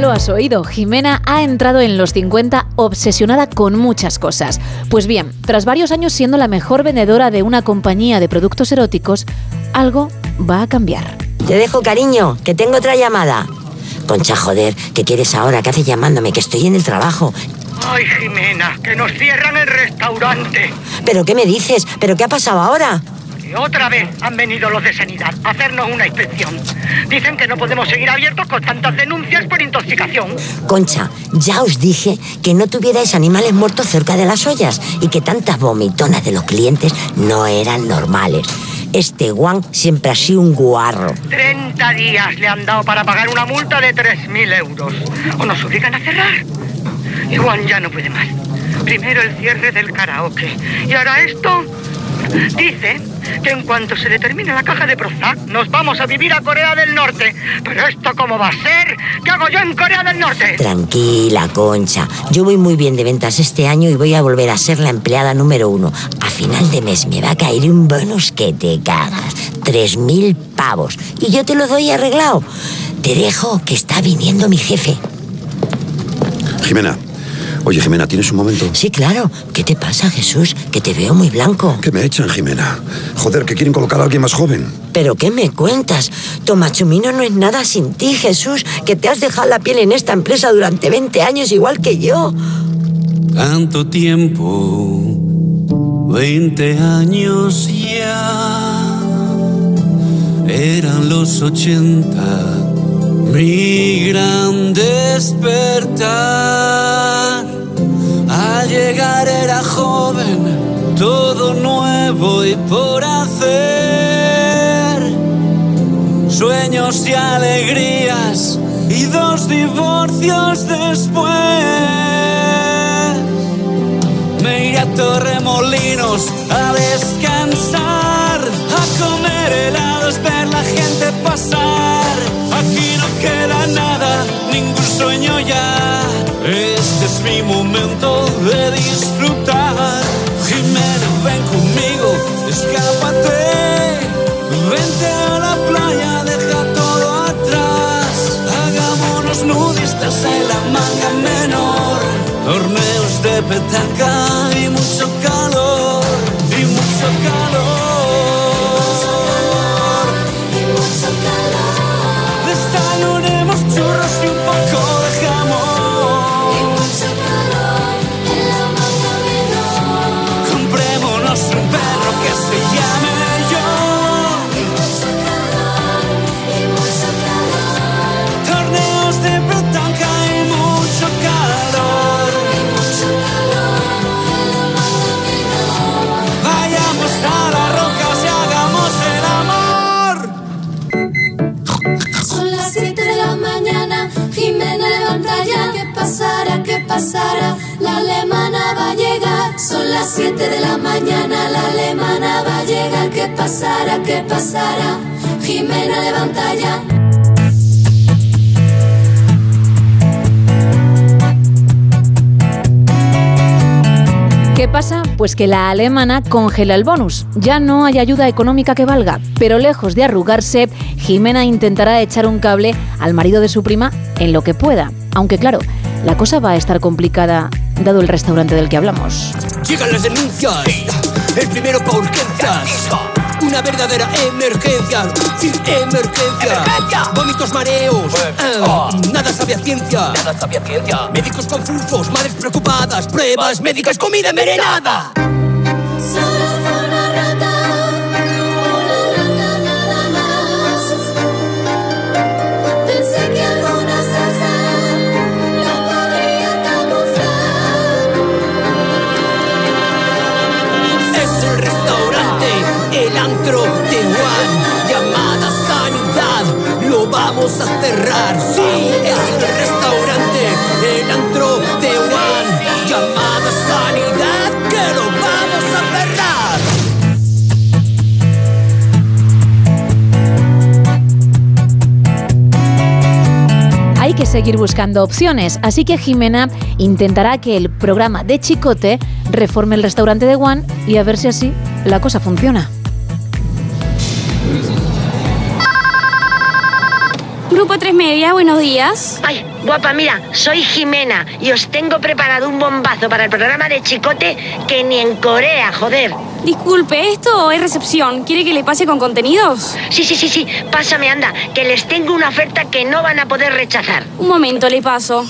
Lo has oído, Jimena ha entrado en los 50 obsesionada con muchas cosas. Pues bien, tras varios años siendo la mejor vendedora de una compañía de productos eróticos, algo va a cambiar. Te dejo, cariño, que tengo otra llamada. Concha, joder, ¿qué quieres ahora? ¿Qué haces llamándome? Que estoy en el trabajo. Ay, Jimena, que nos cierran el restaurante. ¿Pero qué me dices? ¿Pero qué ha pasado ahora? Otra vez han venido los de sanidad a hacernos una inspección. Dicen que no podemos seguir abiertos con tantas denuncias por intoxicación. Concha, ya os dije que no tuvierais animales muertos cerca de las ollas y que tantas vomitonas de los clientes no eran normales. Este Juan siempre ha sido un guarro. 30 días le han dado para pagar una multa de 3.000 euros. O nos obligan a cerrar. Y Juan ya no puede más. Primero el cierre del karaoke. Y ahora esto. Dice que en cuanto se le termine la caja de Prozac nos vamos a vivir a Corea del Norte. Pero esto cómo va a ser? ¿Qué hago yo en Corea del Norte? Tranquila, Concha. Yo voy muy bien de ventas este año y voy a volver a ser la empleada número uno. A final de mes me va a caer un bonus que te cagas. Tres mil pavos. Y yo te lo doy arreglado. Te dejo que está viniendo mi jefe. Jimena. Oye, Jimena, ¿tienes un momento? Sí, claro. ¿Qué te pasa, Jesús? Que te veo muy blanco. Que me echan, Jimena. Joder, que quieren colocar a alguien más joven. ¿Pero qué me cuentas? Tomachumino no es nada sin ti, Jesús, que te has dejado la piel en esta empresa durante 20 años igual que yo. Tanto tiempo, 20 años ya, eran los 80, mi gran despertar. Llegar era joven, todo nuevo y por hacer. Sueños y alegrías y dos divorcios después. Me iré a Torremolinos a descansar, a comer helados, ver la gente pasar. Aquí no queda nada, ningún sueño ya. Este es mi momento de disfrutar. Jimena, ven conmigo, escápate. Vente a la playa, deja todo atrás. Hagámonos nudistas en la manga menor. Torneos de petanca y mucho calor. Pasará? La alemana va a llegar. Son las 7 de la mañana, la alemana va a llegar. ¿Qué pasará? ¿Qué pasará? Jimena levanta ya. ¿Qué pasa? Pues que la alemana congela el bonus. Ya no hay ayuda económica que valga. Pero lejos de arrugarse, Jimena intentará echar un cable al marido de su prima en lo que pueda. Aunque claro, la cosa va a estar complicada dado el restaurante del que hablamos. Llegan las denuncias. El primero para urgencias. Una verdadera emergencia. Sin emergencia. Vómitos, mareos. Ah, nada sabe a ciencia. Nada sabe a ciencia. Médicos confusos, madres preocupadas. Pruebas médicas, comida envenenada. Vamos a cerrar. Sí, es el restaurante, el antro de Juan. Llamada sanidad, que lo vamos a cerrar. Hay que seguir buscando opciones, así que Jimena intentará que el programa de Chicote reforme el restaurante de Juan y a ver si así la cosa funciona. Grupo 3 Media, buenos días. Ay, guapa, mira, soy Jimena y os tengo preparado un bombazo para el programa de Chicote que ni en Corea, joder. Disculpe, ¿esto es recepción? ¿Quiere que le pase con contenidos? Sí, sí, sí, sí, pásame, anda, que les tengo una oferta que no van a poder rechazar. Un momento, le paso.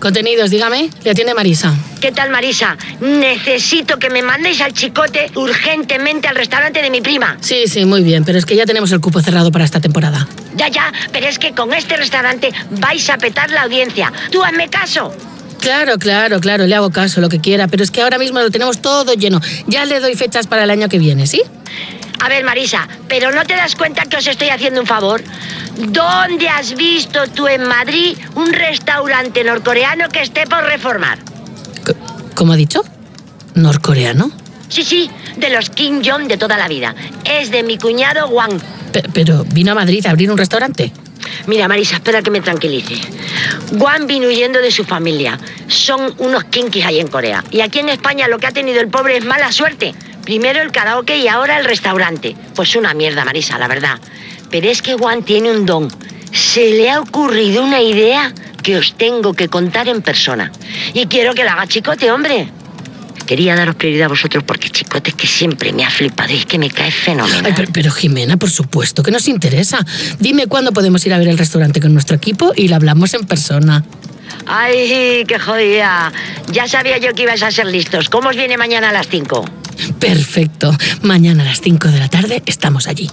Contenidos, dígame, le atiende Marisa. ¿Qué tal, Marisa? Necesito que me mandéis al Chicote urgentemente al restaurante de mi prima. Sí, sí, muy bien, pero es que ya tenemos el cupo cerrado para esta temporada. Ya, ya, pero es que con este restaurante vais a petar la audiencia. Tú hazme caso. Claro, claro, claro, le hago caso, lo que quiera, pero es que ahora mismo lo tenemos todo lleno. Ya le doy fechas para el año que viene, ¿sí? A ver, Marisa, pero ¿no te das cuenta que os estoy haciendo un favor? ¿Dónde has visto tú en Madrid un restaurante norcoreano que esté por reformar? ¿Cómo ha dicho? ¿Norcoreano? Sí, sí, de los Kim Jong de toda la vida. Es de mi cuñado Wang. Pe- pero vino a Madrid a abrir un restaurante. Mira, Marisa, espera que me tranquilice. Wang vino huyendo de su familia. Son unos kinkis ahí en Corea. Y aquí en España lo que ha tenido el pobre es mala suerte. Primero el karaoke y ahora el restaurante. Pues una mierda, Marisa, la verdad. Pero es que Wang tiene un don. Se le ha ocurrido una idea que os tengo que contar en persona. Y quiero que la haga chicote, hombre. Quería daros prioridad a vosotros porque chicote es que siempre me ha flipado y es que me cae fenomenal. Pero, Jimena, por supuesto que nos interesa. Dime cuándo podemos ir a ver el restaurante con nuestro equipo y lo hablamos en persona. Ay, qué jodida. Ya sabía yo que ibais a ser listos. ¿Cómo os viene mañana a las 5? Perfecto. Mañana a las 5 de la tarde estamos allí.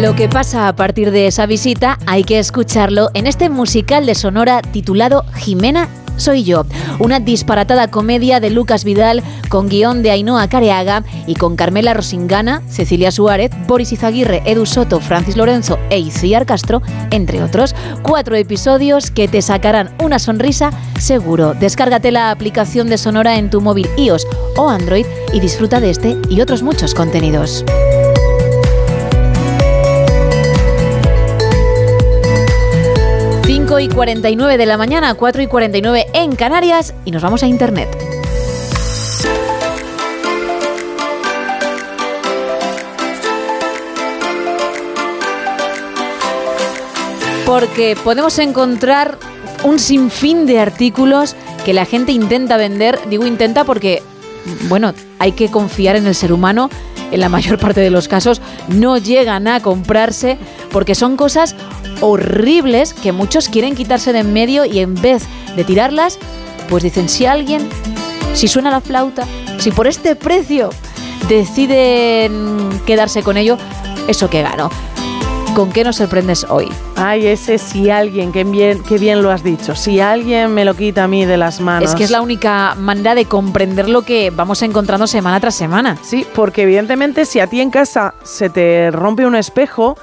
Lo que pasa a partir de esa visita hay que escucharlo en este musical de Sonora titulado Jimena soy yo, una disparatada comedia de Lucas Vidal con guion de Ainhoa Careaga y con Carmela Rosingana, Cecilia Suárez, Boris Izaguirre, Edu Soto, Francis Lorenzo e Iciar Castro, entre otros. Cuatro episodios que te sacarán una sonrisa seguro. Descárgate la aplicación de Sonora en tu móvil iOS o Android y disfruta de este y otros muchos contenidos. Cinco y 49 de la mañana, 4 y 49 en Canarias y nos vamos a Internet. Porque podemos encontrar un sinfín de artículos que la gente intenta vender. Digo intenta porque, bueno, hay que confiar en el ser humano. En la mayor parte de los casos no llegan a comprarse porque son cosas horribles que muchos quieren quitarse de en medio y en vez de tirarlas, pues dicen, si alguien, si suena la flauta, si por este precio deciden quedarse con ello, eso que gano. ¿Con qué nos sorprendes hoy? Ay, ese si alguien, qué bien, qué bien lo has dicho. Si alguien me lo quita a mí de las manos. Es que es la única manera de comprender lo que vamos encontrando semana tras semana. Sí, porque evidentemente si a ti en casa se te rompe un espejo,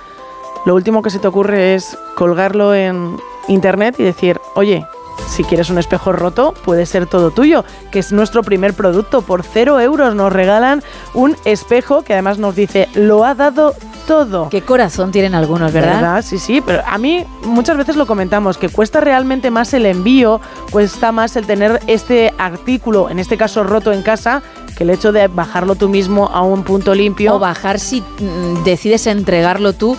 lo último que se te ocurre es colgarlo en internet y decir, oye, si quieres un espejo roto, puede ser todo tuyo, que es nuestro primer producto. Por cero euros nos regalan un espejo que además nos dice, lo ha dado todo. Qué corazón tienen algunos, ¿verdad? Sí, sí, pero a mí muchas veces lo comentamos, que cuesta realmente más el envío, cuesta más el tener este artículo, en este caso roto en casa, que el hecho de bajarlo tú mismo a un punto limpio. O bajar si mm, decides entregarlo tú,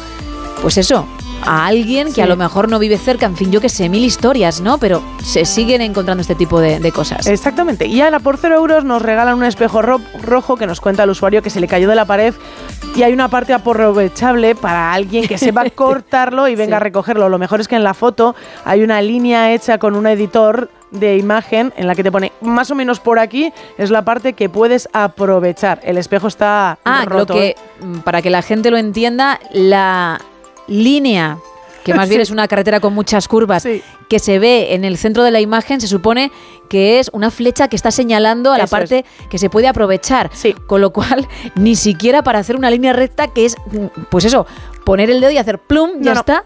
pues eso, a alguien que a lo mejor no vive cerca, en fin, yo que sé, mil historias, ¿no? Pero se siguen encontrando este tipo de, de cosas. Exactamente. Y ahora por cero euros nos regalan un espejo ro- rojo que nos cuenta el usuario que se le cayó de la pared y hay una parte aprovechable para alguien que sepa cortarlo y venga a recogerlo. Lo mejor es que en la foto hay una línea hecha con un editor de imagen en la que te pone más o menos por aquí es la parte que puedes aprovechar. El espejo está Ah, roto. lo que, ¿eh? mm, para que la gente lo entienda, la línea, que más bien Sí. es una carretera con muchas curvas, que se ve en el centro de la imagen, se supone que es una flecha que está señalando a la es. parte que se puede aprovechar. Con lo cual, ni siquiera para hacer una línea recta, que es, pues eso, poner el dedo y hacer plum, ya no. está,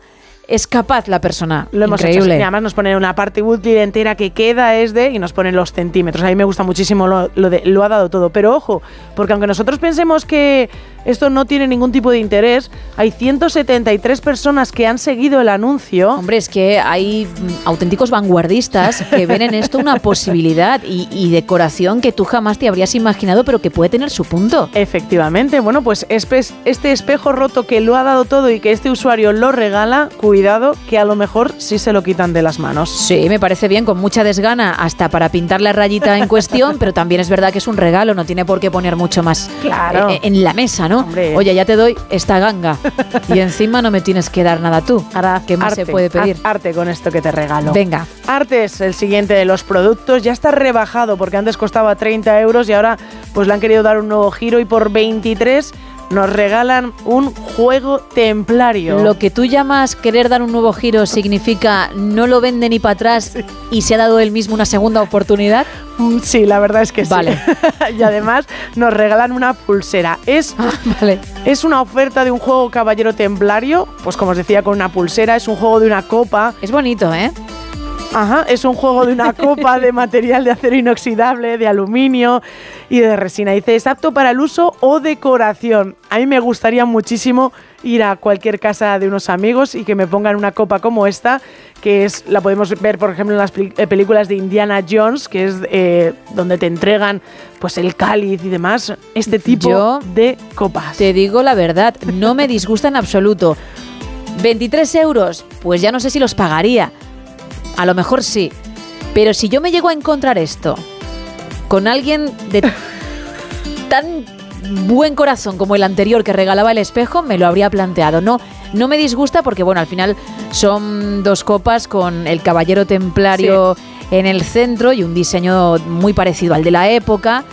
es capaz la persona. Lo hemos hecho. Increíble. Y además nos ponen una parte útil entera que queda es de y nos ponen los centímetros. A mí me gusta muchísimo lo, lo de lo ha dado todo. Pero ojo, porque aunque nosotros pensemos que esto no tiene ningún tipo de interés, hay 173 personas que han seguido el anuncio. Hombre, es que hay mm, auténticos vanguardistas que ven en esto una posibilidad y, y decoración que tú jamás te habrías imaginado, pero que puede tener su punto. Efectivamente, bueno, pues este espejo roto que lo ha dado todo y que este usuario lo regala, cuidado que a lo mejor sí se lo quitan de las manos. Sí, me parece bien, con mucha desgana, hasta para pintar la rayita en cuestión, pero también es verdad que es un regalo, no tiene por qué poner mucho más Claro. eh, en la mesa, ¿no? Oye, ya te doy esta ganga y encima no me tienes que dar nada tú. ¿Qué más se Arte, puede pedir? arte con esto que te regalo. Venga. Arte es el siguiente de los productos. Ya está rebajado porque antes costaba 30 euros y ahora pues le han querido dar un nuevo giro y por 23 nos regalan un juego templario. Lo que tú llamas querer dar un nuevo giro significa no lo vende ni para atrás y se ha dado él mismo una segunda oportunidad. Mm, Sí, la verdad es que sí. Vale. y además nos regalan una pulsera. Es, es una oferta de un juego caballero templario, pues como os decía, con una pulsera. Es un juego de una copa. Es bonito, ¿eh? Ajá, es un juego de una copa de material de acero inoxidable, de aluminio y de resina. Dice, es apto para el uso o decoración. A mí me gustaría muchísimo ir a cualquier casa de unos amigos y que me pongan una copa como esta, que es la podemos ver, por ejemplo, en las eh, películas de Indiana Jones, que es eh, donde te entregan pues el cáliz y demás. Este tipo Yo de copas. Te digo la verdad, no me disgusta en absoluto. 23 euros, pues ya no sé si los pagaría. A lo mejor sí. Pero si yo me llego a encontrar esto con alguien de tan buen corazón como el anterior que regalaba el espejo, me lo habría planteado. No, no me disgusta porque, bueno, al final son dos copas con el caballero templario en el centro y un diseño muy parecido al de la época.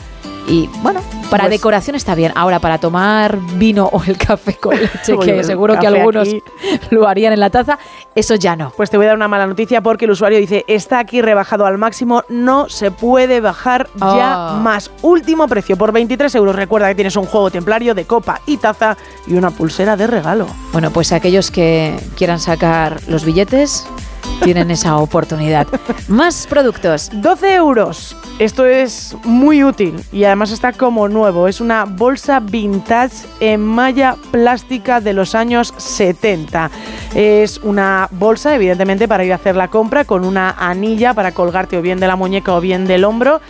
Y bueno, para Pues- decoración está bien. Ahora, para tomar vino o el café con leche, que seguro que algunos aquí. lo harían en la taza, eso ya no. Pues te voy a dar una mala noticia porque el usuario dice, está aquí rebajado al máximo, no se puede bajar ya Ah. más. Último precio, por 23 euros. Recuerda que tienes un juego templario de copa y taza y una pulsera de regalo. Bueno, pues aquellos que quieran sacar los billetes tienen esa oportunidad. Más productos. 12 euros. Esto es muy útil y además está como nuevo. Es una bolsa vintage en malla plástica de los años 70. Es una bolsa, evidentemente, para ir a hacer la compra con una anilla para colgarte o bien de la muñeca o bien del hombro.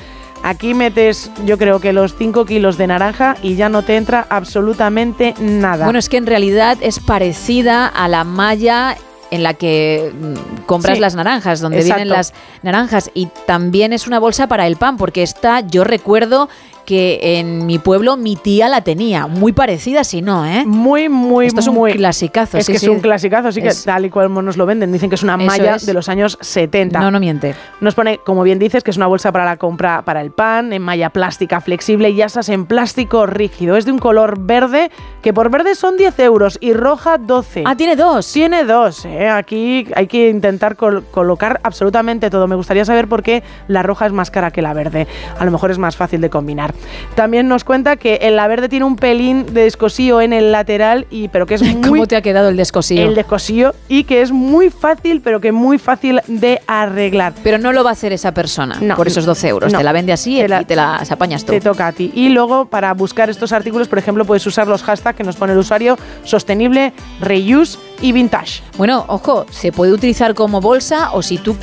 Aquí metes, yo creo que los 5 kilos de naranja y ya no te entra absolutamente nada. Bueno, es que en realidad es parecida a la malla en la que mm, compras Sí, las naranjas, donde exacto. vienen las naranjas. Y también es una bolsa para el pan, porque esta yo recuerdo que en mi pueblo mi tía la tenía, muy parecida si no, ¿eh? Muy, muy, Esto es un muy- clasicazo. Es sí, que sí. es un clasicazo, sí que Es- tal y cual nos lo venden. Dicen que es una Eso malla es. de los años 70. No, no miente. Nos pone, como bien dices, que es una bolsa para la compra para el pan, en malla plástica flexible y asas en plástico rígido. Es de un color verde, que por verde son 10 euros y roja 12. Ah, tiene dos. Tiene dos, ¿eh? Aquí hay que intentar col- colocar absolutamente todo. Me gustaría saber por qué la roja es más cara que la verde. A lo mejor es más fácil de combinar. También nos cuenta que el La Verde tiene un pelín de descosío en el lateral, y, pero que es muy... ¿Cómo te ha quedado el descosío? El descosío y que es muy fácil, pero que muy fácil de arreglar. Pero no lo va a hacer esa persona No. por esos 12 euros. No. Te la vende así Te la- y te las apañas tú. Te toca a ti. Y luego, para buscar estos artículos, por ejemplo, puedes usar los hashtags que nos pone el usuario sostenible, reuse y vintage. Bueno, ojo, se puede utilizar como bolsa o si tú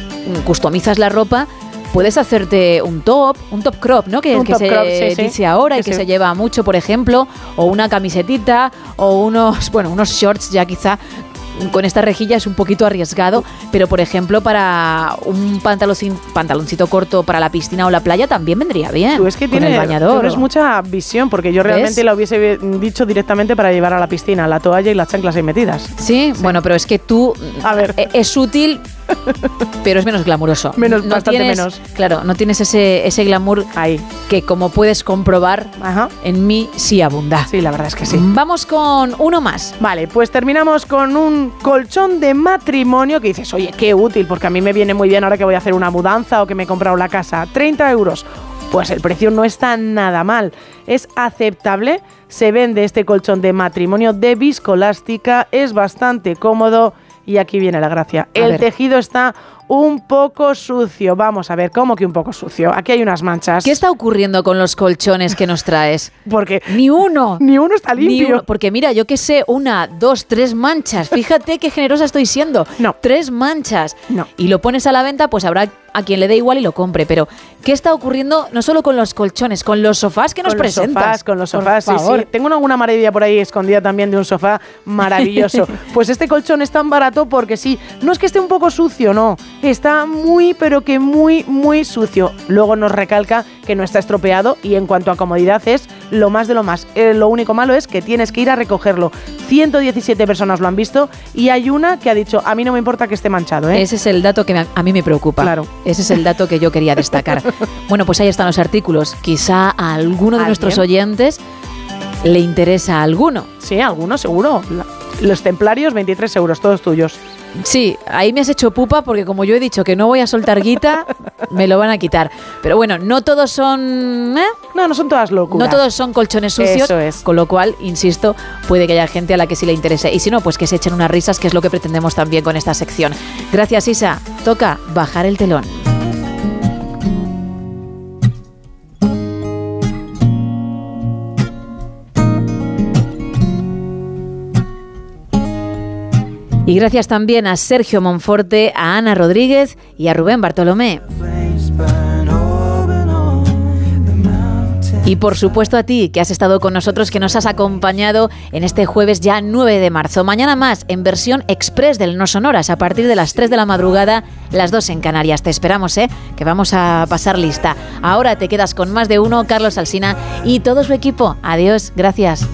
customizas la ropa, puedes hacerte un top, un top crop, ¿no? Que, que se crop, sí, sí. dice ahora y Que que se- se lleva mucho, por ejemplo, o una camisetita o unos, bueno, unos shorts ya quizá con esta rejilla es un poquito arriesgado, pero por ejemplo para un pantaloncito corto para la piscina o la playa también vendría bien. Tú es que tienes mucha visión, porque yo ¿Ves? realmente la hubiese dicho directamente para llevar a la piscina, la toalla y las chanclas ahí metidas. Sí, bueno, pero es que tú. A ver. e- Es útil, pero es menos glamuroso. Menos, bastante tienes- menos. Claro, no tienes ese, ese glamour ahí. que, como puedes comprobar, en mí sí abunda. Sí, la verdad es que sí. Vamos con uno más. Vale, pues terminamos con un colchón de matrimonio que dices, oye, qué útil, porque a mí me viene muy bien ahora que voy a hacer una mudanza o que me he comprado la casa. 30 euros. Pues el precio no está nada mal. Es aceptable. Se vende este colchón de matrimonio de viscolástica. Es bastante cómodo. Y aquí viene la gracia. A el ver. tejido está un poco sucio. Vamos a ver, ¿cómo que un poco sucio? Aquí hay unas manchas. ¿Qué está ocurriendo con los colchones que nos traes? Porque ni uno. Ni uno está Ni limpio. uno, porque mira, yo que sé, una, dos, tres manchas. Fíjate qué generosa estoy siendo. No. Tres manchas. No. Y lo pones a la venta, pues habrá a quien le dé igual y lo compre. Pero, ¿qué está ocurriendo no solo con los colchones, con los sofás que nos con los sofás, con los sofás, sí, sí. Tengo alguna maravilla por ahí escondida también de un sofá maravilloso. pues este colchón es tan barato porque sí, no es que esté un poco sucio, no, está muy, pero que muy, muy sucio. Luego nos recalca que no está estropeado y en cuanto a comodidad es lo más de lo más. Eh, lo único malo es que tienes que ir a recogerlo. 117 personas lo han visto y hay una que ha dicho, a mí no me importa que esté manchado, ¿eh? Ese es el dato que me- a mí me preocupa. Claro. Ese es el dato que yo quería destacar. bueno, pues ahí están los artículos. Quizá a alguno de ¿Alguien? nuestros oyentes le interesa alguno. Sí, alguno seguro. Los templarios, 23 euros, todos tuyos. Sí, ahí me has hecho pupa porque como yo he dicho que no voy a soltar guita, me lo van a quitar. Pero bueno, no todos son... ¿eh? No, no son todas locuras. No todos son colchones sucios, Eso es. con lo cual, insisto, puede que haya gente a la que sí le interese. Y si no, pues que se echen unas risas, que es lo que pretendemos también con esta sección. Gracias, Isa. Toca bajar el telón. Y gracias también a Sergio Monforte, a Ana Rodríguez y a Rubén Bartolomé. Y por supuesto a ti, que has estado con nosotros, que nos has acompañado en este jueves ya 9 de marzo. Mañana más en versión express del No Sonoras a partir de las 3 de la madrugada, las 2 en Canarias. Te esperamos, ¿eh? Que vamos a pasar lista. Ahora te quedas con más de uno, Carlos Alsina y todo su equipo. Adiós, gracias.